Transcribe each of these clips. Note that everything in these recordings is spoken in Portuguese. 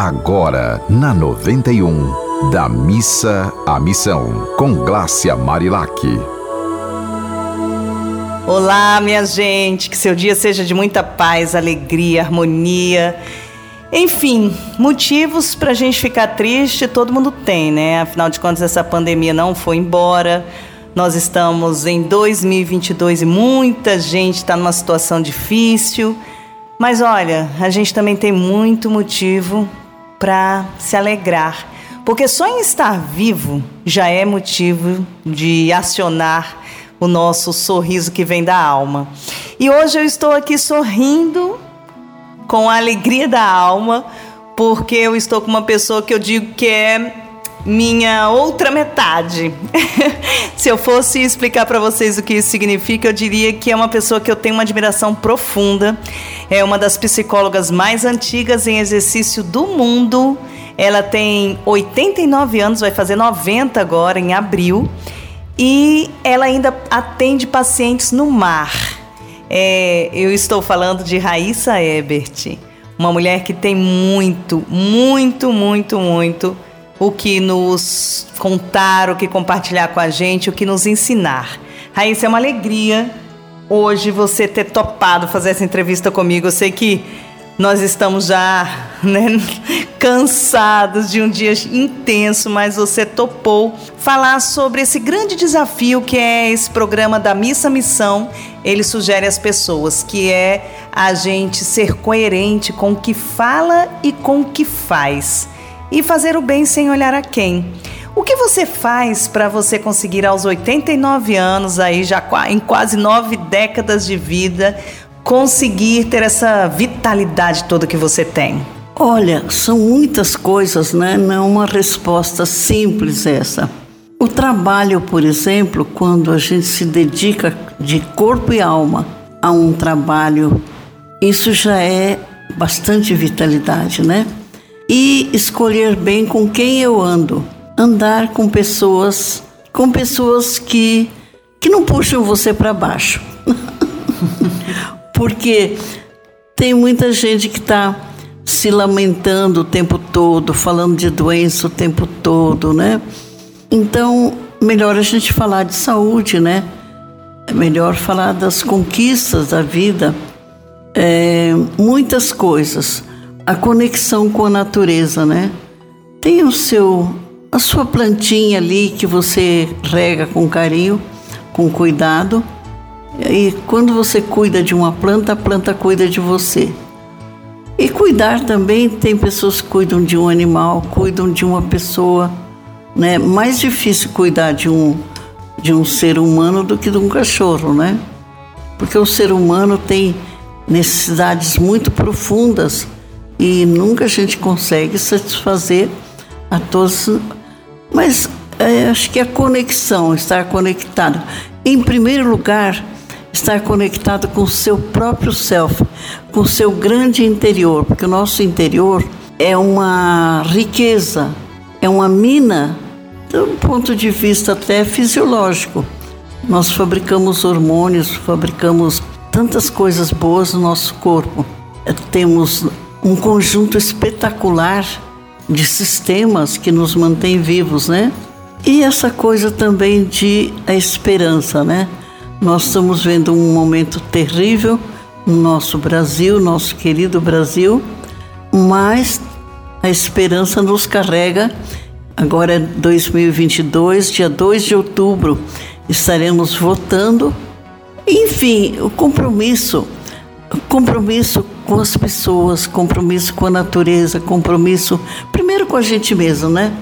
agora na 91, da missa à missão, com Glácia Marilac. Olá, minha gente, que seu dia seja de muita paz, alegria, harmonia. Enfim, motivos para a gente ficar triste todo mundo tem, né? Afinal de contas, essa pandemia não foi embora. Nós estamos em 2022 e muita gente está numa situação difícil. Mas olha, a gente também tem muito motivo para se alegrar, porque só em estar vivo já é motivo de acionar o nosso sorriso que vem da alma. E hoje eu estou aqui sorrindo com a alegria da alma, porque eu estou com uma pessoa que eu digo que é minha outra metade. Se eu fosse explicar para vocês o que isso significa, eu diria que é uma pessoa que eu tenho uma admiração profunda. É uma das psicólogas mais antigas em exercício do mundo. Ela tem 89 anos, vai fazer 90 agora em abril. E ela ainda atende pacientes no mar. É, eu estou falando de Raíssa Ebert, uma mulher que tem muito, muito, muito, muito o que nos contar, o que compartilhar com a gente, o que nos ensinar. Raíssa, é uma alegria hoje você ter topado fazer essa entrevista comigo. Eu sei que nós estamos já né, cansados de um dia intenso, mas você topou falar sobre esse grande desafio que é esse programa da Missa Missão. Ele sugere às pessoas que é a gente ser coerente com o que fala e com o que faz e fazer o bem sem olhar a quem. O que você faz para você conseguir aos 89 anos aí já em quase nove décadas de vida conseguir ter essa vitalidade toda que você tem? Olha, são muitas coisas, né? Não é uma resposta simples essa. O trabalho, por exemplo, quando a gente se dedica de corpo e alma a um trabalho, isso já é bastante vitalidade, né? E escolher bem com quem eu ando. Andar com pessoas, com pessoas que que não puxam você para baixo. Porque tem muita gente que está se lamentando o tempo todo, falando de doença o tempo todo, né? Então, melhor a gente falar de saúde, né? É melhor falar das conquistas da vida, é, muitas coisas a conexão com a natureza, né? Tem o seu a sua plantinha ali que você rega com carinho, com cuidado. E quando você cuida de uma planta, a planta cuida de você. E cuidar também, tem pessoas que cuidam de um animal, cuidam de uma pessoa, né? Mais difícil cuidar de um de um ser humano do que de um cachorro, né? Porque o ser humano tem necessidades muito profundas e nunca a gente consegue satisfazer a todos. Mas é, acho que a conexão, estar conectado. Em primeiro lugar, estar conectado com o seu próprio self, com o seu grande interior, porque o nosso interior é uma riqueza, é uma mina, do ponto de vista até fisiológico. Nós fabricamos hormônios, fabricamos tantas coisas boas no nosso corpo. Temos um conjunto espetacular de sistemas que nos mantém vivos, né? E essa coisa também de a esperança, né? Nós estamos vendo um momento terrível no nosso Brasil, nosso querido Brasil, mas a esperança nos carrega. Agora é 2022, dia 2 de outubro, estaremos votando. Enfim, o compromisso compromisso com as pessoas, compromisso com a natureza, compromisso primeiro com a gente mesmo, né?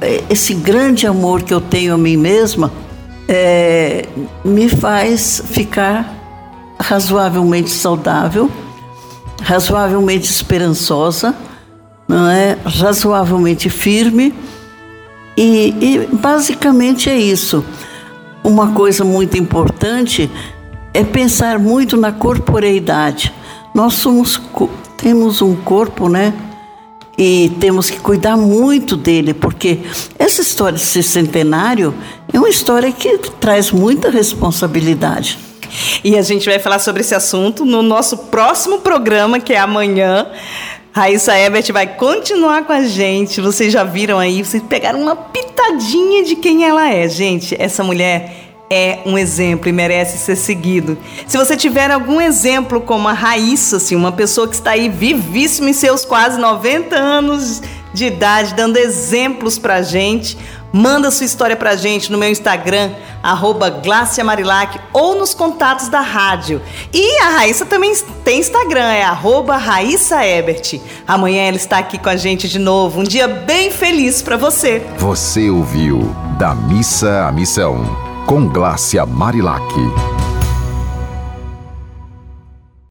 É, esse grande amor que eu tenho a mim mesma é, me faz ficar razoavelmente saudável, razoavelmente esperançosa, não é? Razoavelmente firme e, e basicamente é isso. Uma coisa muito importante é pensar muito na corporeidade. Nós somos, temos um corpo, né? E temos que cuidar muito dele, porque essa história de ser centenário é uma história que traz muita responsabilidade. E a gente vai falar sobre esse assunto no nosso próximo programa, que é amanhã, Raíssa Ebert vai continuar com a gente. Vocês já viram aí, vocês pegaram uma pitadinha de quem ela é, gente. Essa mulher é um exemplo e merece ser seguido. Se você tiver algum exemplo como a Raíssa, assim, uma pessoa que está aí vivíssima em seus quase 90 anos de idade, dando exemplos pra gente, manda sua história pra gente no meu Instagram, arroba ou nos contatos da rádio. E a Raíssa também tem Instagram, é arroba Raíssa Ebert. Amanhã ela está aqui com a gente de novo. Um dia bem feliz para você. Você ouviu Da Missa à Missão com Glácia Marilac.